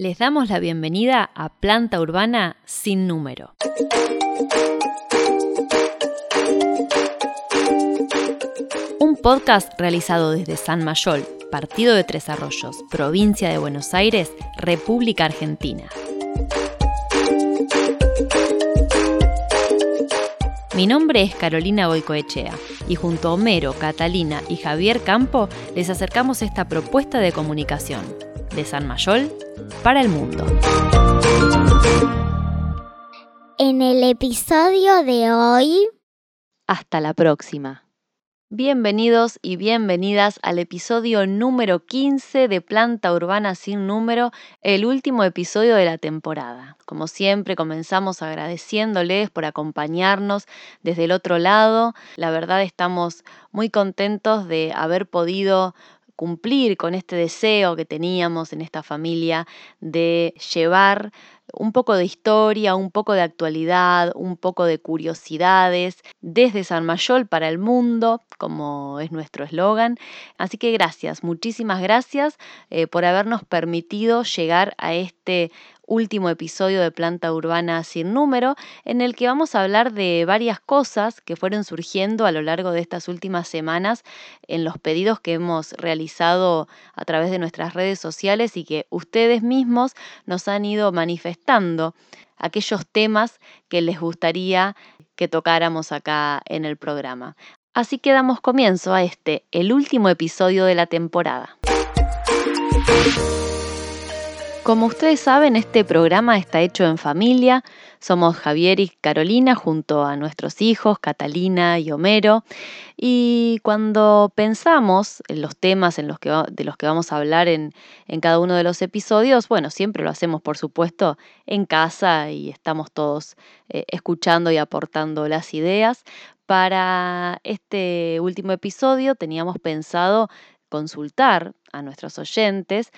Les damos la bienvenida a Planta Urbana sin número. Un podcast realizado desde San Mayol, Partido de Tres Arroyos, Provincia de Buenos Aires, República Argentina. Mi nombre es Carolina Boicoechea y junto a Homero, Catalina y Javier Campo les acercamos esta propuesta de comunicación de San Mayol para el mundo. En el episodio de hoy... Hasta la próxima. Bienvenidos y bienvenidas al episodio número 15 de Planta Urbana sin número, el último episodio de la temporada. Como siempre, comenzamos agradeciéndoles por acompañarnos desde el otro lado. La verdad estamos muy contentos de haber podido cumplir con este deseo que teníamos en esta familia de llevar un poco de historia, un poco de actualidad, un poco de curiosidades desde San Mayol para el mundo, como es nuestro eslogan. Así que gracias, muchísimas gracias eh, por habernos permitido llegar a este último episodio de Planta Urbana sin número, en el que vamos a hablar de varias cosas que fueron surgiendo a lo largo de estas últimas semanas en los pedidos que hemos realizado a través de nuestras redes sociales y que ustedes mismos nos han ido manifestando aquellos temas que les gustaría que tocáramos acá en el programa. Así que damos comienzo a este, el último episodio de la temporada. Como ustedes saben, este programa está hecho en familia. Somos Javier y Carolina junto a nuestros hijos, Catalina y Homero. Y cuando pensamos en los temas de los que vamos a hablar en, cada uno de los episodios, bueno, siempre lo hacemos, por supuesto, en casa y estamos todos eh, escuchando y aportando las ideas. Para este último episodio teníamos pensado consultar a nuestros oyentes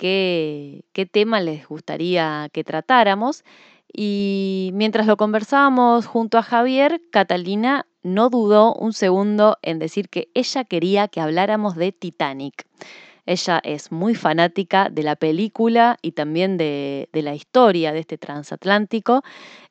qué, tema les gustaría que tratáramos. Y mientras lo conversábamos junto a Javier, Catalina no dudó un segundo en decir que ella quería que habláramos de Titanic. Ella es muy fanática de la película y también de, de, la historia de este transatlántico.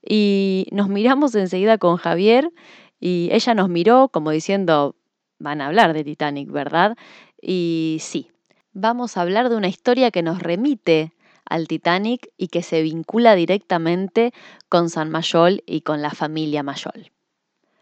Y nos miramos enseguida con Javier y ella nos miró como diciendo, van a hablar de Titanic, ¿verdad? Y sí, vamos a hablar de una historia que nos remite al Titanic y que se vincula directamente con San Mayol y con la familia Mayol.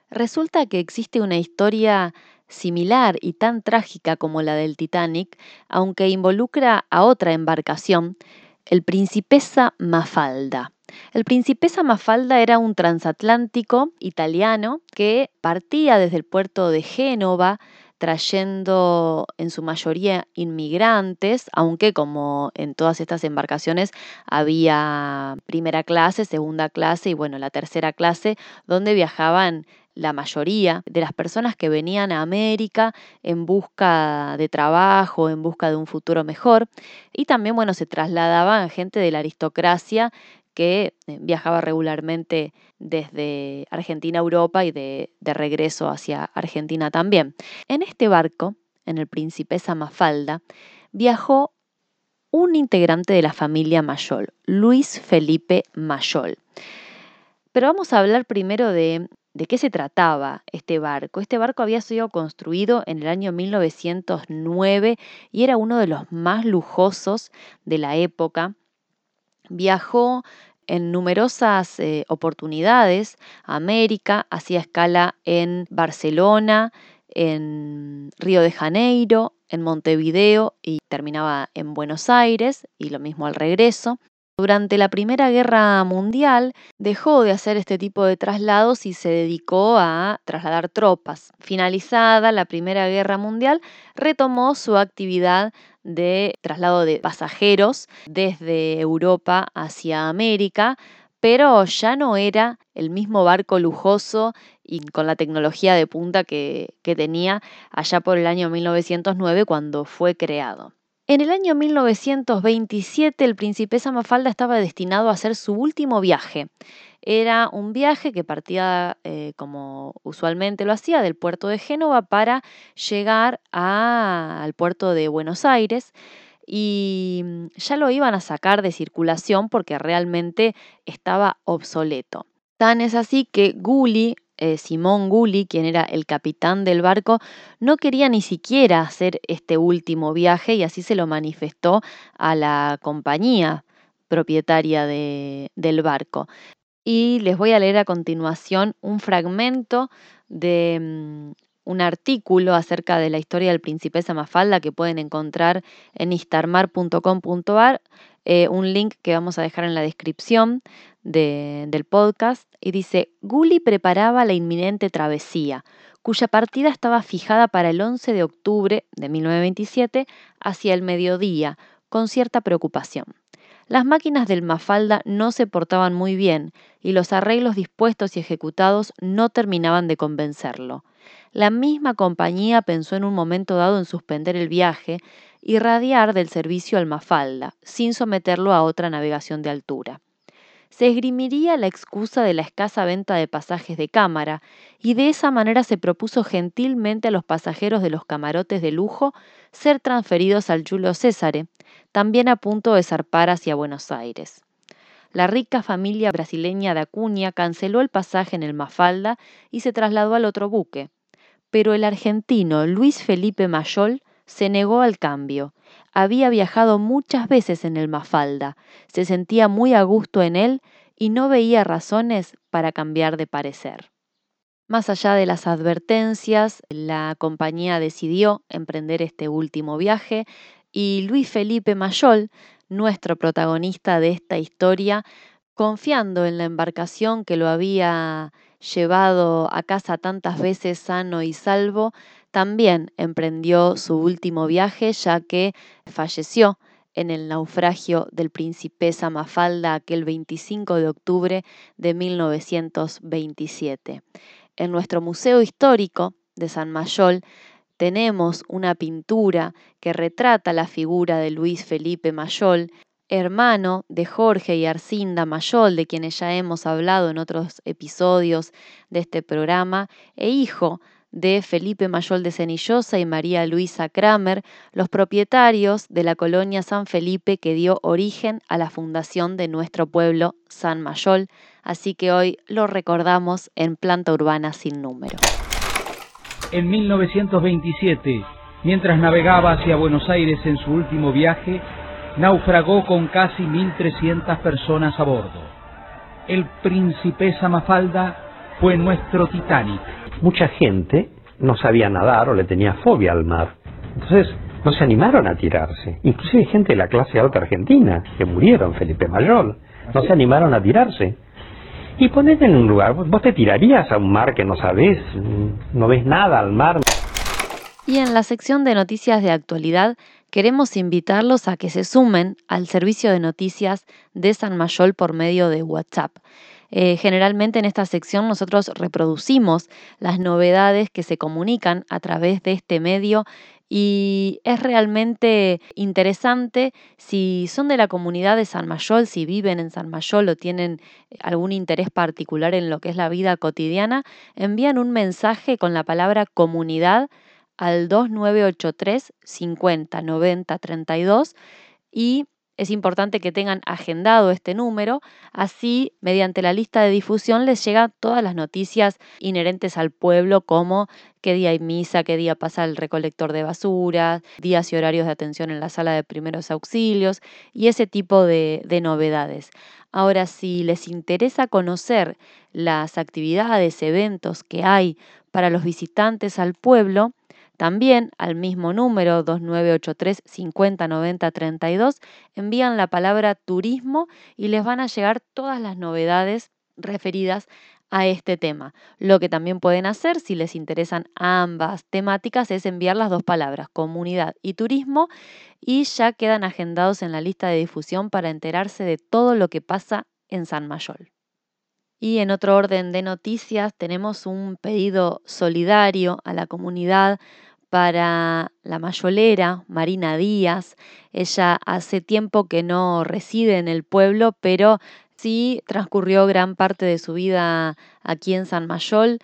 Resulta que existe una historia similar y tan trágica como la del Titanic, aunque involucra a otra embarcación, el Principesa Mafalda. El Principesa Mafalda era un transatlántico italiano que partía desde el puerto de Génova trayendo en su mayoría inmigrantes, aunque como en todas estas embarcaciones había primera clase, segunda clase y bueno, la tercera clase, donde viajaban la mayoría de las personas que venían a América en busca de trabajo, en busca de un futuro mejor. Y también, bueno, se trasladaban gente de la aristocracia que eh, viajaba regularmente desde Argentina a Europa y de, regreso hacia Argentina también. En este barco, en el Principesa Mafalda, viajó un integrante de la familia Mayol, Luis Felipe Mayol. Pero vamos a hablar primero de, de qué se trataba este barco. Este barco había sido construido en el año 1909 y era uno de los más lujosos de la época. Viajó en numerosas eh, oportunidades América, hacía escala en Barcelona, en Río de Janeiro, en Montevideo y terminaba en Buenos Aires y lo mismo al regreso. Durante la Primera Guerra Mundial dejó de hacer este tipo de traslados y se dedicó a trasladar tropas. Finalizada la Primera Guerra Mundial, retomó su actividad de traslado de pasajeros desde Europa hacia América, pero ya no era el mismo barco lujoso y con la tecnología de punta que, que tenía allá por el año 1909 cuando fue creado. En el año 1927 el Principesa Mafalda estaba destinado a hacer su último viaje. Era un viaje que partía, eh, como usualmente lo hacía, del puerto de Génova para llegar al puerto de Buenos Aires. y ya lo iban a sacar de circulación porque realmente estaba obsoleto. Tan es así que Gulli, eh, Simón Gulli, quien era el capitán del barco, no quería ni siquiera hacer este último viaje y así se lo manifestó a la compañía propietaria del barco. Y les voy a leer a continuación un fragmento de mm, un artículo acerca de la historia del Principesa Mafalda que pueden encontrar en istarmar.com.ar, eh, un link que vamos a dejar en la descripción del podcast, y dice, Gulli preparaba la inminente travesía, cuya partida estaba fijada para el 11 de octubre de 1927 hacia el mediodía, con cierta preocupación. Las máquinas del Mafalda no se portaban muy bien y los arreglos dispuestos y ejecutados no terminaban de convencerlo. La misma compañía pensó en un momento dado en suspender el viaje y radiar del servicio al Mafalda, sin someterlo a otra navegación de altura. Se esgrimiría la excusa de la escasa venta de pasajes de cámara, y de esa manera se propuso gentilmente a los pasajeros de los camarotes de lujo ser transferidos al Julio Césare, también a punto de zarpar hacia Buenos Aires. La rica familia brasileña de Acuña canceló el pasaje en el Mafalda y se trasladó al otro buque. Pero el argentino Luis Felipe Mayol se negó al cambio. Había viajado muchas veces en el Mafalda, se sentía muy a gusto en él y no veía razones para cambiar de parecer. Más allá de las advertencias, la compañía decidió emprender este último viaje y Luis Felipe Mayol, nuestro protagonista de esta historia, confiando en la embarcación que lo había llevado a casa tantas veces sano y salvo, también emprendió su último viaje ya que falleció en el naufragio del Principesa Mafalda aquel 25 de octubre de 1927. En nuestro Museo Histórico de San Mayol tenemos una pintura que retrata la figura de Luis Felipe Mayol, hermano de Jorge y Arcinda Mayol, de quienes ya hemos hablado en otros episodios de este programa, e hijo de Felipe Mayol de Cenillosa y María Luisa Kramer, los propietarios de la colonia San Felipe que dio origen a la fundación de nuestro pueblo San Mayol, así que hoy lo recordamos en Planta Urbana sin número. En 1927, mientras navegaba hacia Buenos Aires en su último viaje, naufragó con casi 1.300 personas a bordo. El Principesa Mafalda fue nuestro Titanic. Mucha gente no sabía nadar o le tenía fobia al mar. Entonces no se animaron a tirarse. Inclusive gente de la clase alta argentina que murieron, Felipe Mayol, no se animaron a tirarse. Y ponete en un lugar, vos te tirarías a un mar que no sabés, no ves nada al mar. Y en la sección de noticias de actualidad queremos invitarlos a que se sumen al servicio de noticias de San Mayol por medio de WhatsApp. Eh, generalmente en esta sección nosotros reproducimos las novedades que se comunican a través de este medio y es realmente interesante si son de la comunidad de San Mayol, si viven en San Mayol o tienen eh, algún interés particular en lo que es la vida cotidiana, envían un mensaje con la palabra comunidad al 2983 50 90 32 y es importante que tengan agendado este número, así mediante la lista de difusión les llegan todas las noticias inherentes al pueblo como qué día hay misa, qué día pasa el recolector de basura, días y horarios de atención en la sala de primeros auxilios y ese tipo de, de novedades. Ahora, si les interesa conocer las actividades, eventos que hay para los visitantes al pueblo, también al mismo número 2983 5090 32 envían la palabra turismo y les van a llegar todas las novedades referidas a este tema. Lo que también pueden hacer, si les interesan ambas temáticas, es enviar las dos palabras, comunidad y turismo, y ya quedan agendados en la lista de difusión para enterarse de todo lo que pasa en San Mayol. Y en otro orden de noticias tenemos un pedido solidario a la comunidad para la mayolera Marina Díaz. Ella hace tiempo que no reside en el pueblo, pero sí transcurrió gran parte de su vida aquí en San Mayol.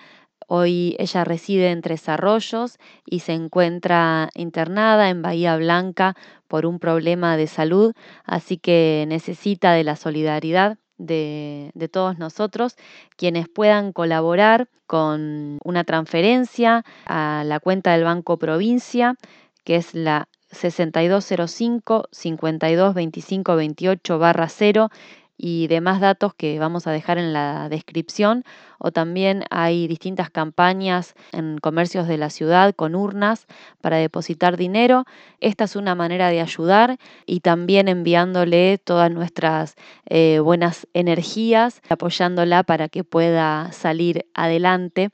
Hoy ella reside en Tres Arroyos y se encuentra internada en Bahía Blanca por un problema de salud, así que necesita de la solidaridad de, todos nosotros, quienes puedan colaborar con una transferencia a la cuenta del Banco Provincia, que es la 6205 5225 28 barra 0 y demás datos que vamos a dejar en la descripción. O también hay distintas campañas en comercios de la ciudad con urnas para depositar dinero. Esta es una manera de ayudar y también enviándole todas nuestras eh, buenas energías, apoyándola para que pueda salir adelante.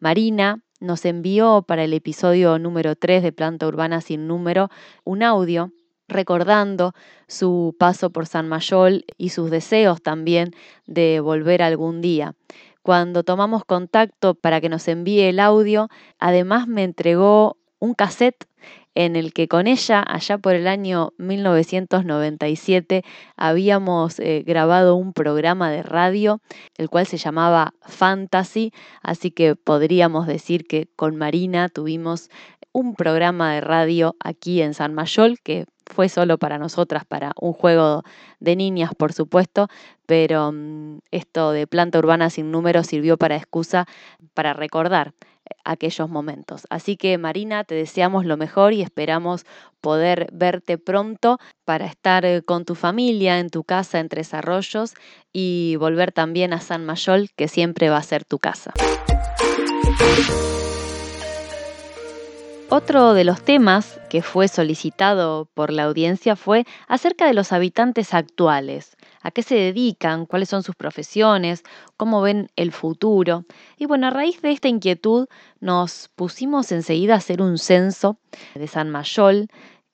Marina nos envió para el episodio número 3 de Planta Urbana sin número un audio recordando su paso por San Mayol y sus deseos también de volver algún día. Cuando tomamos contacto para que nos envíe el audio, además me entregó un cassette en el que con ella, allá por el año 1997, habíamos eh, grabado un programa de radio, el cual se llamaba Fantasy, así que podríamos decir que con Marina tuvimos un programa de radio aquí en San Mayol que fue solo para nosotras, para un juego de niñas, por supuesto, pero mm, esto de planta urbana sin número sirvió para excusa para recordar eh, aquellos momentos. Así que Marina, te deseamos lo mejor y esperamos poder verte pronto para estar eh, con tu familia en tu casa en Tres Arroyos y volver también a San Mayol, que siempre va a ser tu casa. Otro de los temas que fue solicitado por la audiencia fue acerca de los habitantes actuales, a qué se dedican, cuáles son sus profesiones, cómo ven el futuro. Y bueno, a raíz de esta inquietud nos pusimos enseguida a hacer un censo de San Mayol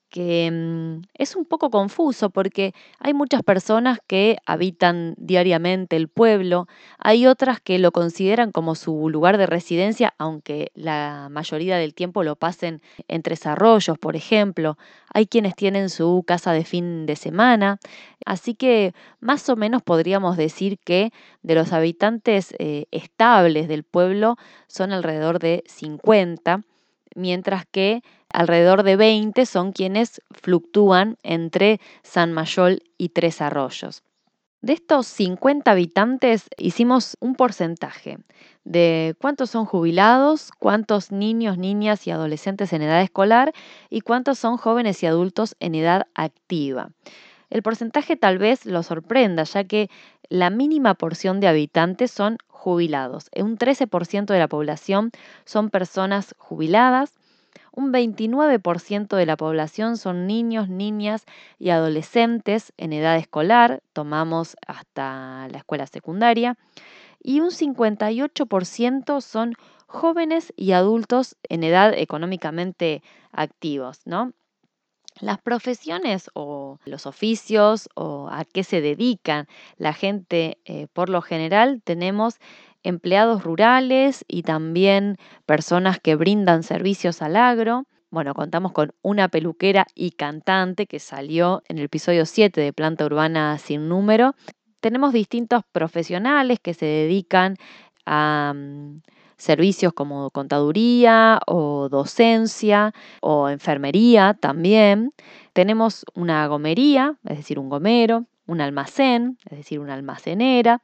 que mm, es un poco confuso porque hay muchas personas que habitan diariamente el pueblo, hay otras que lo consideran como su lugar de residencia, aunque la mayoría del tiempo lo pasen entre arroyos, por ejemplo, hay quienes tienen su casa de fin de semana, así que más o menos podríamos decir que de los habitantes eh, estables del pueblo son alrededor de 50, mientras que alrededor de 20 son quienes fluctúan entre San Mayol y Tres Arroyos. De estos 50 habitantes hicimos un porcentaje de cuántos son jubilados, cuántos niños, niñas y adolescentes en edad escolar y cuántos son jóvenes y adultos en edad activa. El porcentaje tal vez lo sorprenda, ya que la mínima porción de habitantes son jubilados. Un 13% de la población son personas jubiladas, un 29% de la población son niños, niñas y adolescentes en edad escolar, tomamos hasta la escuela secundaria, y un 58% son jóvenes y adultos en edad económicamente activos, ¿no? Las profesiones o los oficios o a qué se dedican la gente eh, por lo general tenemos empleados rurales y también personas que brindan servicios al agro. Bueno, contamos con una peluquera y cantante que salió en el episodio 7 de Planta Urbana sin número. Tenemos distintos profesionales que se dedican a mm, servicios como contaduría o docencia o enfermería también. Tenemos una gomería, es decir, un gomero, un almacén, es decir, una almacenera,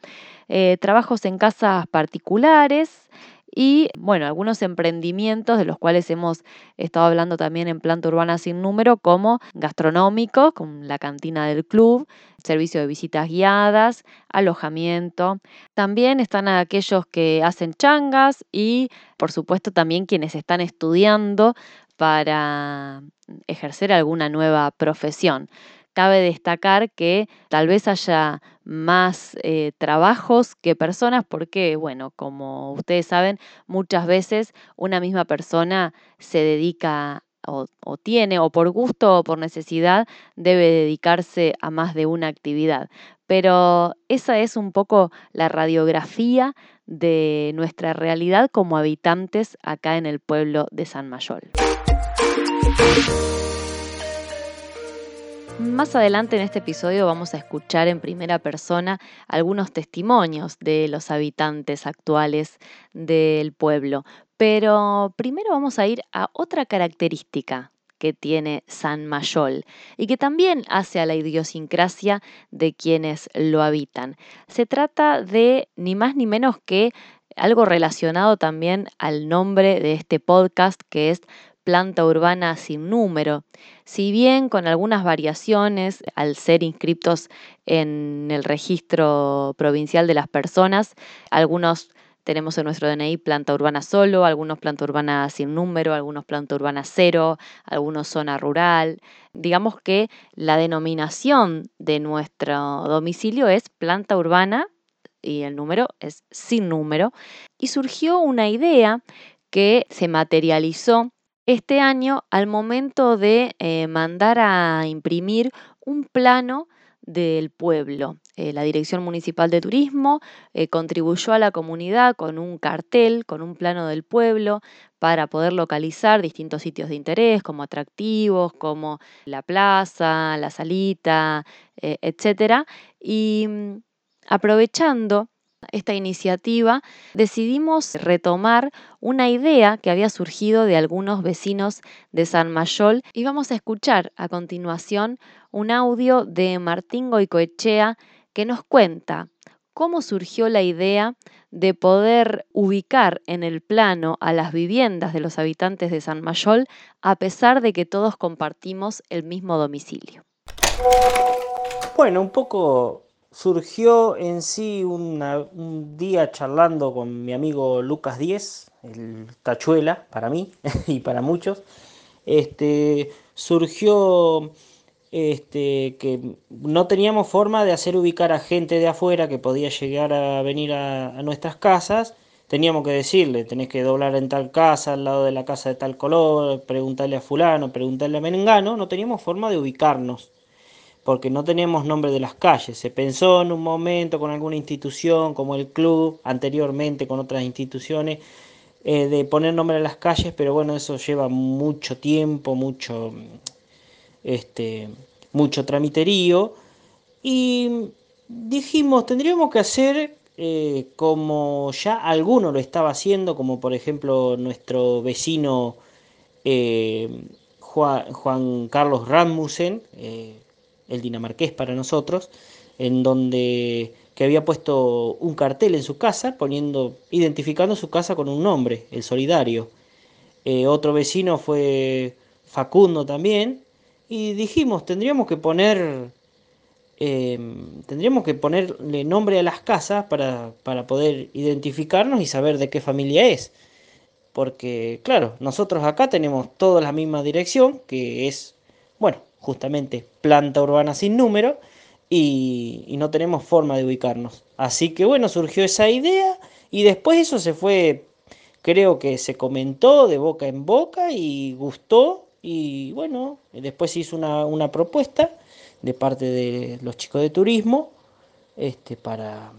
eh, trabajos en casas particulares y, bueno, algunos emprendimientos de los cuales hemos estado hablando también en planta urbana sin número, como gastronómico, con la cantina del club, servicio de visitas guiadas, alojamiento. También están aquellos que hacen changas y, por supuesto, también quienes están estudiando para ejercer alguna nueva profesión. Cabe destacar que tal vez haya más eh, trabajos que personas porque, bueno, como ustedes saben, muchas veces una misma persona se dedica o, o, tiene, o por gusto o por necesidad, debe dedicarse a más de una actividad. Pero esa es un poco la radiografía de nuestra realidad como habitantes acá en el pueblo de San Mayol. Más adelante en este episodio vamos a escuchar en primera persona algunos testimonios de los habitantes actuales del pueblo, pero primero vamos a ir a otra característica que tiene San Mayol y que también hace a la idiosincrasia de quienes lo habitan. Se trata de ni más ni menos que algo relacionado también al nombre de este podcast que es planta urbana sin número. Si bien con algunas variaciones al ser inscriptos en el registro provincial de las personas, algunos tenemos en nuestro DNI planta urbana solo, algunos planta urbana sin número, algunos planta urbana cero, algunos zona rural. Digamos que la denominación de nuestro domicilio es planta urbana y el número es sin número. Y surgió una idea que se materializó este año al momento de eh, mandar a imprimir un plano del pueblo. Eh, la Dirección Municipal de Turismo eh, contribuyó a la comunidad con un cartel, con un plano del pueblo, para poder localizar distintos sitios de interés, como atractivos, como la plaza, la salita, etc. Y mm, aprovechando esta iniciativa, decidimos retomar una idea que había surgido de algunos vecinos de San Mayol y vamos a escuchar a continuación un audio de Martín Goicoechea que nos cuenta cómo surgió la idea de poder ubicar en el plano a las viviendas de los habitantes de San Mayol a pesar de que todos compartimos el mismo domicilio. Bueno, un poco surgió en sí un día charlando con mi amigo Lucas Díez, el tachuela para mí y para muchos. Este, surgió este, que no teníamos forma de hacer ubicar a gente de afuera que podía llegar a venir a, a nuestras casas. Teníamos que decirle, tenés que doblar en tal casa, al lado de la casa de tal color, preguntarle a fulano, preguntarle a Menengano. No teníamos forma de ubicarnos porque no tenemos nombre de las calles. Se pensó en un momento con alguna institución como el club, anteriormente con otras instituciones, eh, de poner nombre a las calles, pero bueno, eso lleva mucho tiempo, mucho, este, mucho tramiterío. Y dijimos, tendríamos que hacer eh, como ya alguno lo estaba haciendo, como por ejemplo nuestro vecino eh, Juan, Juan, Carlos Rasmussen, el dinamarqués para nosotros, en donde que había puesto un cartel en su casa, poniendo, identificando su casa con un nombre, el Solidario. Eh, otro vecino fue Facundo también, y dijimos, tendríamos que poner, em, tendríamos que ponerle nombre a las casas para, para poder identificarnos y saber de qué familia es. Porque, claro, nosotros acá tenemos toda la misma dirección, que es, bueno, justamente planta urbana sin número, y, no tenemos forma de ubicarnos. Así que bueno, surgió esa idea y después eso se fue, creo que se comentó de boca en boca y gustó y bueno, después se hizo una, propuesta de parte de los chicos de turismo este, para,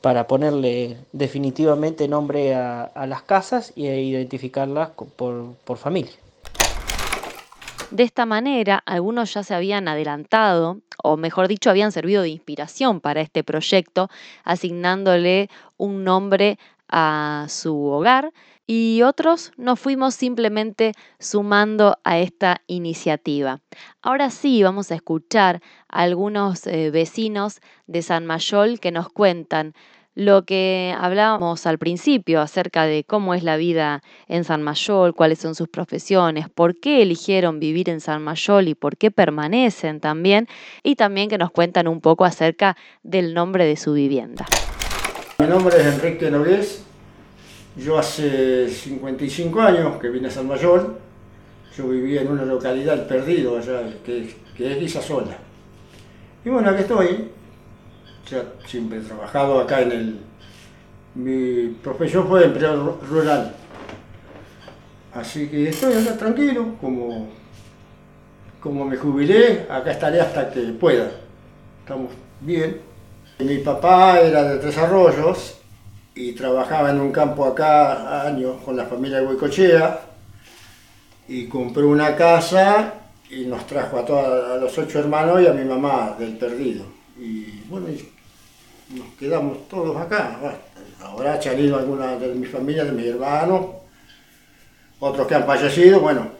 para ponerle definitivamente nombre a, las casas e identificarlas por, por familia. De esta manera, algunos ya se habían adelantado, o mejor dicho, habían servido de inspiración para este proyecto, asignándole un nombre a su hogar y otros nos fuimos simplemente sumando a esta iniciativa. Ahora sí vamos a escuchar a algunos eh, vecinos de San Mayol que nos cuentan lo que hablábamos al principio acerca de cómo es la vida en San Mayol, cuáles son sus profesiones, por qué eligieron vivir en San Mayol y por qué permanecen también, y también que nos cuentan un poco acerca del nombre de su vivienda. Mi nombre es Enrique Nogués, yo hace 55 años que vine a San Mayol, yo vivía en una localidad perdido allá, que, que es Guisasola. Y bueno, aquí estoy, yo siempre he trabajado acá en el... Mi profesión fue de empleado rural. Así que estoy acá tranquilo, como, como me jubilé, acá estaré hasta que pueda. Estamos bien. Mi papá era de Tres Arroyos y trabajaba en un campo acá años con la familia de Huicochea y compró una casa y nos trajo a, todos, los ocho hermanos y a mi mamá del perdido. Y bueno, nos quedamos todos acá. ahora se han ido algunas de mi familia, de mis hermanos, otros que han fallecido, bueno,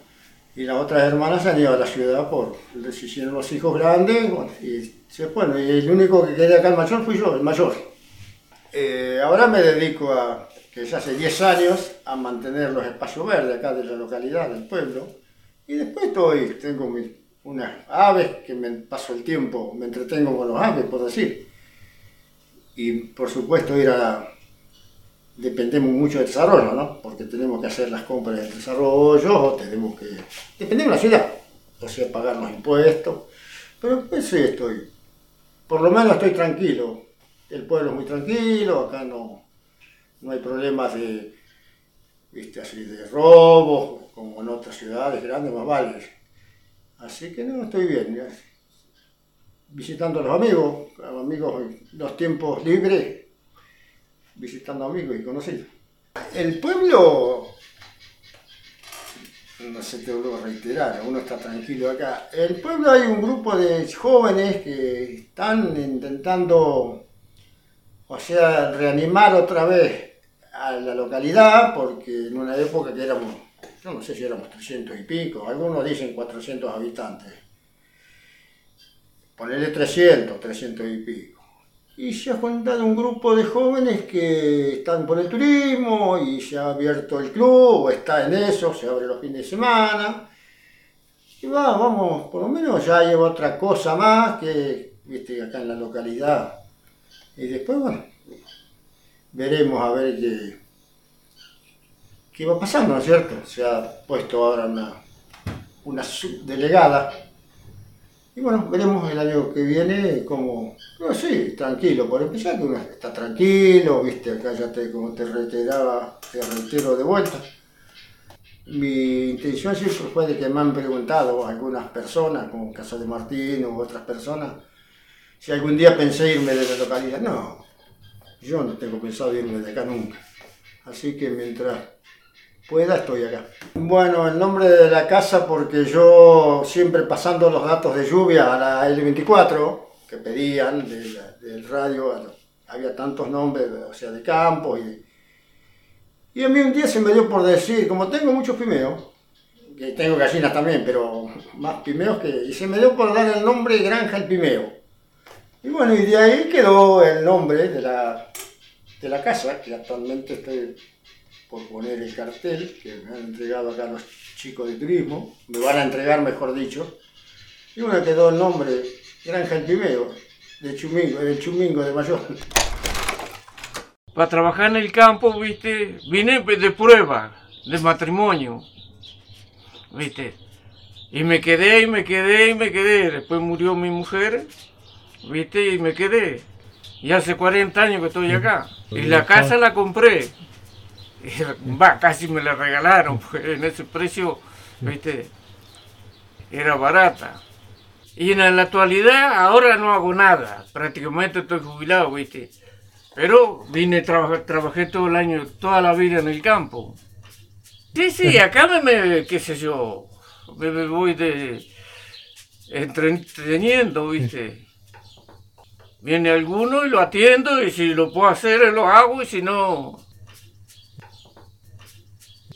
y las otras hermanas se han ido a la ciudad por, les hicieron los hijos grandes, y, bueno, y el único que quedé acá el mayor fui yo, el mayor. Eh, ahora me dedico a, que ya hace 10 años, a mantener los espacios verdes acá de la localidad, del pueblo, y después estoy, tengo unas aves que me paso el tiempo, me entretengo con los aves, por decir. Y por supuesto. Dependemos mucho del desarrollo, ¿no? Porque tenemos que hacer las compras del desarrollo, tenemos que... Dependemos de la ciudad, o sea, pagar los impuestos. Pero pues sí estoy, por lo menos estoy tranquilo. El pueblo es muy tranquilo, acá no, no hay problemas de, viste, así de robos, como en otras ciudades grandes, más vales. Así que no, estoy bien. Visitando a los amigos, a los amigos los tiempos libres, visitando amigos y conocidos. El pueblo, no sé, te vuelvo a reiterar, uno está tranquilo acá. El pueblo hay un grupo de jóvenes que están intentando, o sea, reanimar otra vez a la localidad, porque en una época que éramos yo no sé si éramos 300 y pico, algunos dicen 400 habitantes. Ponerle 300, 300 y pico. Y se ha juntado un grupo de jóvenes que están por el turismo y se ha abierto el club, o está en eso, se abre los fines de semana. Y va, vamos, por lo menos ya lleva otra cosa más que, viste, acá en la localidad. Y después, bueno, veremos a ver qué ¿Qué va pasando, ¿no es cierto? Se ha puesto ahora una, una subdelegada. Y bueno, veremos el año que viene como, no, sí, tranquilo, por empezar que uno está tranquilo, viste, acá ya te, como te reiteraba, te reitero de vuelta. Mi intención siempre fue de que me han preguntado algunas personas, como Casa de Martín u otras personas, si algún día pensé irme de la localidad. No, yo no tengo pensado irme de acá nunca. Así que mientras pueda, estoy acá. Bueno, el nombre de la casa porque yo siempre pasando los datos de lluvia a la L24 que pedían del radio, había tantos nombres, o sea, de campo y... Y a mí un día se me dio por decir, como tengo muchos pimeos, que tengo gallinas también, pero más pimeos que... Y se me dio por dar el nombre Granja el Pimeo. Y bueno, y de ahí quedó el nombre de la, de la casa, que actualmente estoy por poner el cartel que me han entregado acá los chicos de turismo, me van a entregar mejor dicho, y uno quedó el nombre Granja El Pimeo, de Chumingo, del Chumingo de Mayor. Para trabajar en el campo, viste, vine de prueba, de matrimonio, viste, y me quedé, y me quedé, y me quedé, después murió mi mujer, viste, y me quedé. Y hace 40 años que estoy acá. Y la casa la compré va, casi me la regalaron, en ese precio, viste, era barata. Y en la actualidad ahora no hago nada, prácticamente estoy jubilado, viste. Pero vine, trabajar, trabajé todo el año, toda la vida en el campo. Sí, sí, acá me, qué sé yo, me, voy de entreteniendo, viste. Viene alguno y lo atiendo y si lo puedo hacer lo hago y si no,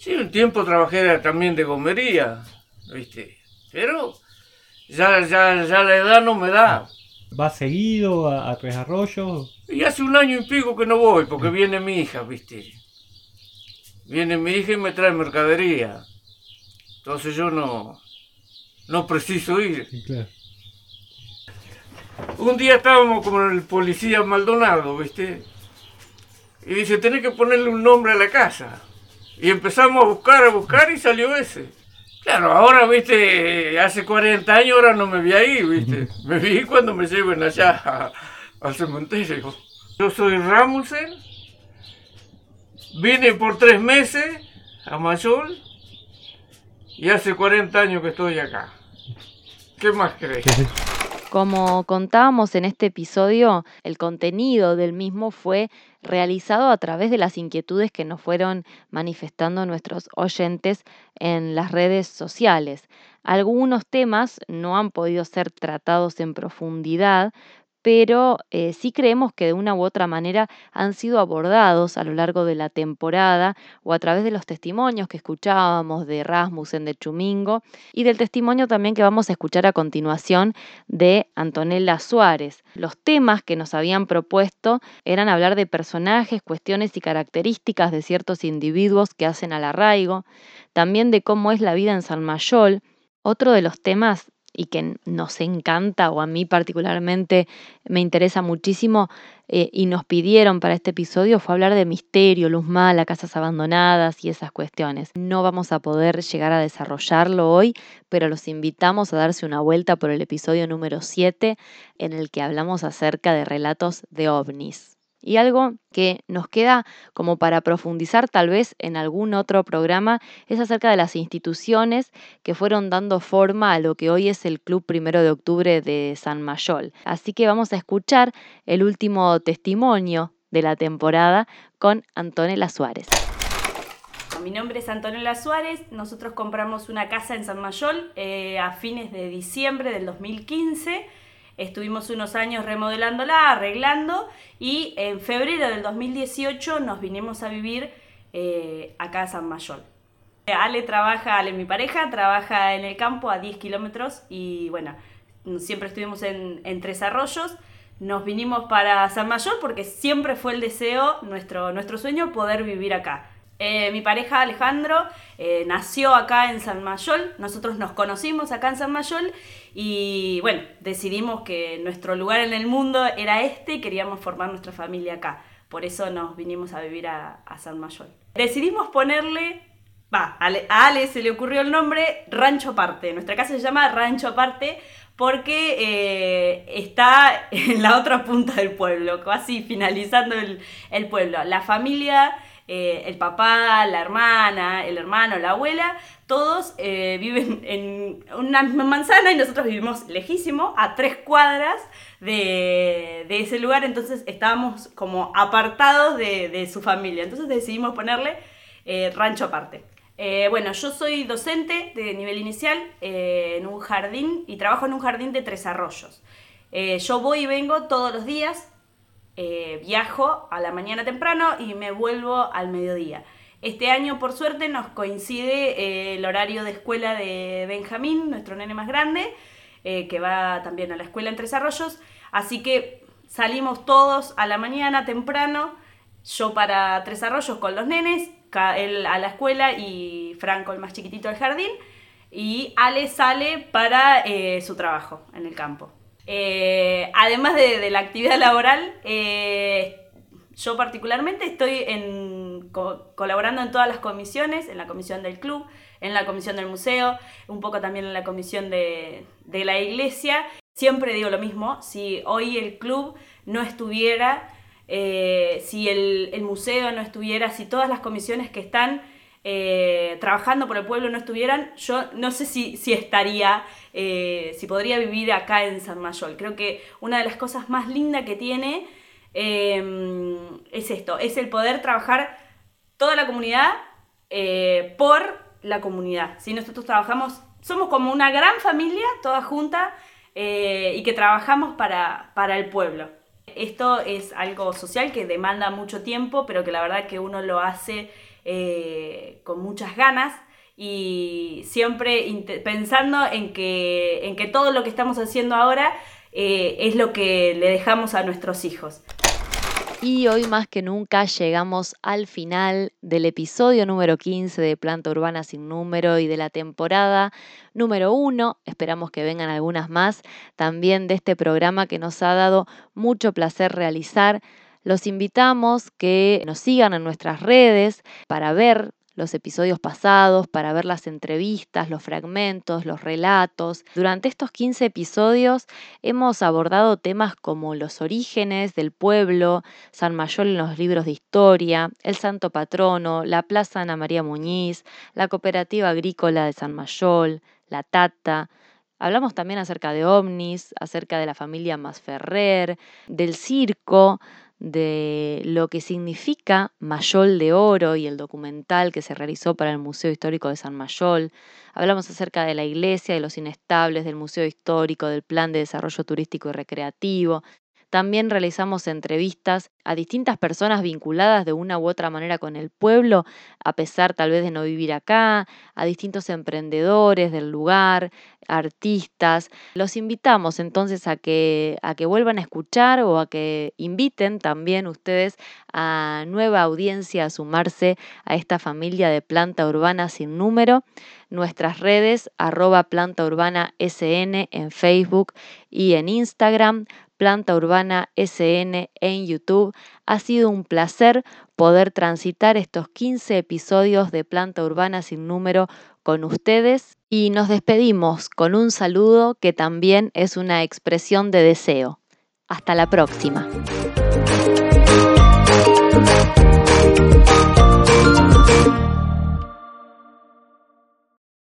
Sí, un tiempo trabajé también de gomería, ¿viste? Pero ya, ya, ya la edad no me da. ¿Va seguido a, Tres Arroyos? Y hace un año y pico que no voy, porque viene mi hija, ¿viste? Viene mi hija y me trae mercadería. Entonces yo no, no preciso ir. Un día estábamos con el policía Maldonado, ¿viste? Y dice, tenés que ponerle un nombre a la casa. Y empezamos a buscar, a buscar y salió ese. Claro, ahora, viste, hace 40 años ahora no me vi ahí, viste. Me vi cuando me lleven allá al cementerio. Yo soy Ramusen, vine por tres meses a Mayol y hace 40 años que estoy acá. ¿Qué más crees? Como contábamos en este episodio, el contenido del mismo fue realizado a través de las inquietudes que nos fueron manifestando nuestros oyentes en las redes sociales. Algunos temas no han podido ser tratados en profundidad, pero eh, sí creemos que de una u otra manera han sido abordados a lo largo de la temporada o a través de los testimonios que escuchábamos de Rasmussen, de Chumingo y del testimonio también que vamos a escuchar a continuación de Antonella Suárez. Los temas que nos habían propuesto eran hablar de personajes, cuestiones y características de ciertos individuos que hacen al arraigo, también de cómo es la vida en San Mayol. Otro de los temas y que nos encanta o a mí particularmente me interesa muchísimo eh, y nos pidieron para este episodio fue hablar de misterio, luz mala, casas abandonadas y esas cuestiones. No vamos a poder llegar a desarrollarlo hoy, pero los invitamos a darse una vuelta por el episodio número 7 en el que hablamos acerca de relatos de ovnis. Y algo que nos queda como para profundizar tal vez en algún otro programa es acerca de las instituciones que fueron dando forma a lo que hoy es el Club Primero de Octubre de San Mayol. Así que vamos a escuchar el último testimonio de la temporada con Antonella Suárez. Mi nombre es Antonella Suárez, nosotros compramos una casa en San Mayol eh, a fines de diciembre del 2015 Estuvimos unos años remodelándola, arreglando y en febrero del 2018 nos vinimos a vivir eh, acá a San Mayol. Ale trabaja, Ale mi pareja, trabaja en el campo a 10 kilómetros y bueno, siempre estuvimos en, Tres Arroyos. Nos vinimos para San Mayol porque siempre fue el deseo, nuestro, nuestro sueño, poder vivir acá. Eh, mi pareja Alejandro eh, nació acá en San Mayol, nosotros nos conocimos acá en San Mayol y bueno, decidimos que nuestro lugar en el mundo era este y queríamos formar nuestra familia acá. Por eso nos vinimos a vivir a, San Mayol. Decidimos ponerle, va, a Ale se le ocurrió el nombre Rancho Aparte. Nuestra casa se llama Rancho Aparte porque eh, está en la otra punta del pueblo, casi finalizando el, el pueblo. La familia eh, el papá, la hermana, el hermano, la abuela, todos eh, viven en una misma manzana y nosotros vivimos lejísimo, a tres cuadras de, ese lugar, entonces estábamos como apartados de, su familia, entonces decidimos ponerle eh, rancho aparte. bueno, yo soy docente de nivel inicial en un jardín y trabajo en un jardín de tres arroyos. yo voy y vengo todos los días eh, viajo a la mañana temprano y me vuelvo al mediodía. Este año, por suerte, nos coincide eh, el horario de escuela de Benjamín, nuestro nene más grande, eh, que va también a la escuela en Tres Arroyos. Así que salimos todos a la mañana temprano, yo para Tres Arroyos con los nenes, él a la escuela y Franco, el más chiquitito, al jardín. Y Ale sale para su trabajo en el campo. Eh, además de, la actividad laboral, eh, yo particularmente estoy colaborando en todas las comisiones, en la comisión del club, en la comisión del museo, un poco también en la comisión de, la iglesia. Siempre digo lo mismo, si hoy el club no estuviera, eh, si el museo no estuviera, si todas las comisiones que están trabajando por el pueblo no estuvieran, yo no sé si estaría, eh, si podría vivir acá en San Mayol. Creo que una de las cosas más lindas que tiene em, es esto, es el poder trabajar toda la comunidad eh, por la comunidad. Si nosotros trabajamos, somos como una gran familia, toda junta, y que trabajamos para, para el pueblo. Esto es algo social que demanda mucho tiempo, pero que la verdad que uno lo hace eh, con muchas ganas y siempre pensando en que, en que todo lo que estamos haciendo ahora eh, es lo que le dejamos a nuestros hijos. Y hoy más que nunca llegamos al final del episodio número 15 de Planta Urbana sin número y de la temporada número 1. Esperamos que vengan algunas más también de este programa que nos ha dado mucho placer realizar. Los invitamos que nos sigan en nuestras redes para ver los episodios pasados, para ver las entrevistas, los fragmentos, los relatos. Durante estos 15 episodios hemos abordado temas como los orígenes del pueblo, San Mayol en los libros de historia, el Santo Patrono, la Plaza Ana María Muñiz, la Cooperativa Agrícola de San Mayol, la Tata, Hablamos también acerca de ovnis, acerca de la familia Masferrer, del circo, de lo que significa Mayol de Oro y el documental que se realizó para el Museo Histórico de San Mayol. Hablamos acerca de la iglesia, de los inestables, del Museo Histórico, del Plan de Desarrollo Turístico y Recreativo, también realizamos entrevistas a distintas personas vinculadas de una u otra manera con el pueblo, a pesar tal vez de no vivir acá, a distintos emprendedores del lugar, artistas. Los invitamos entonces a que, a que vuelvan a escuchar o a que inviten también ustedes a nueva audiencia a sumarse a esta familia de planta urbana sin número. Nuestras redes arroba planta urbana SN en Facebook y en Instagram, Planta Urbana SN en YouTube. Ha sido un placer poder transitar estos 15 episodios de Planta Urbana sin número con ustedes y nos despedimos con un saludo que también es una expresión de deseo. Hasta la próxima.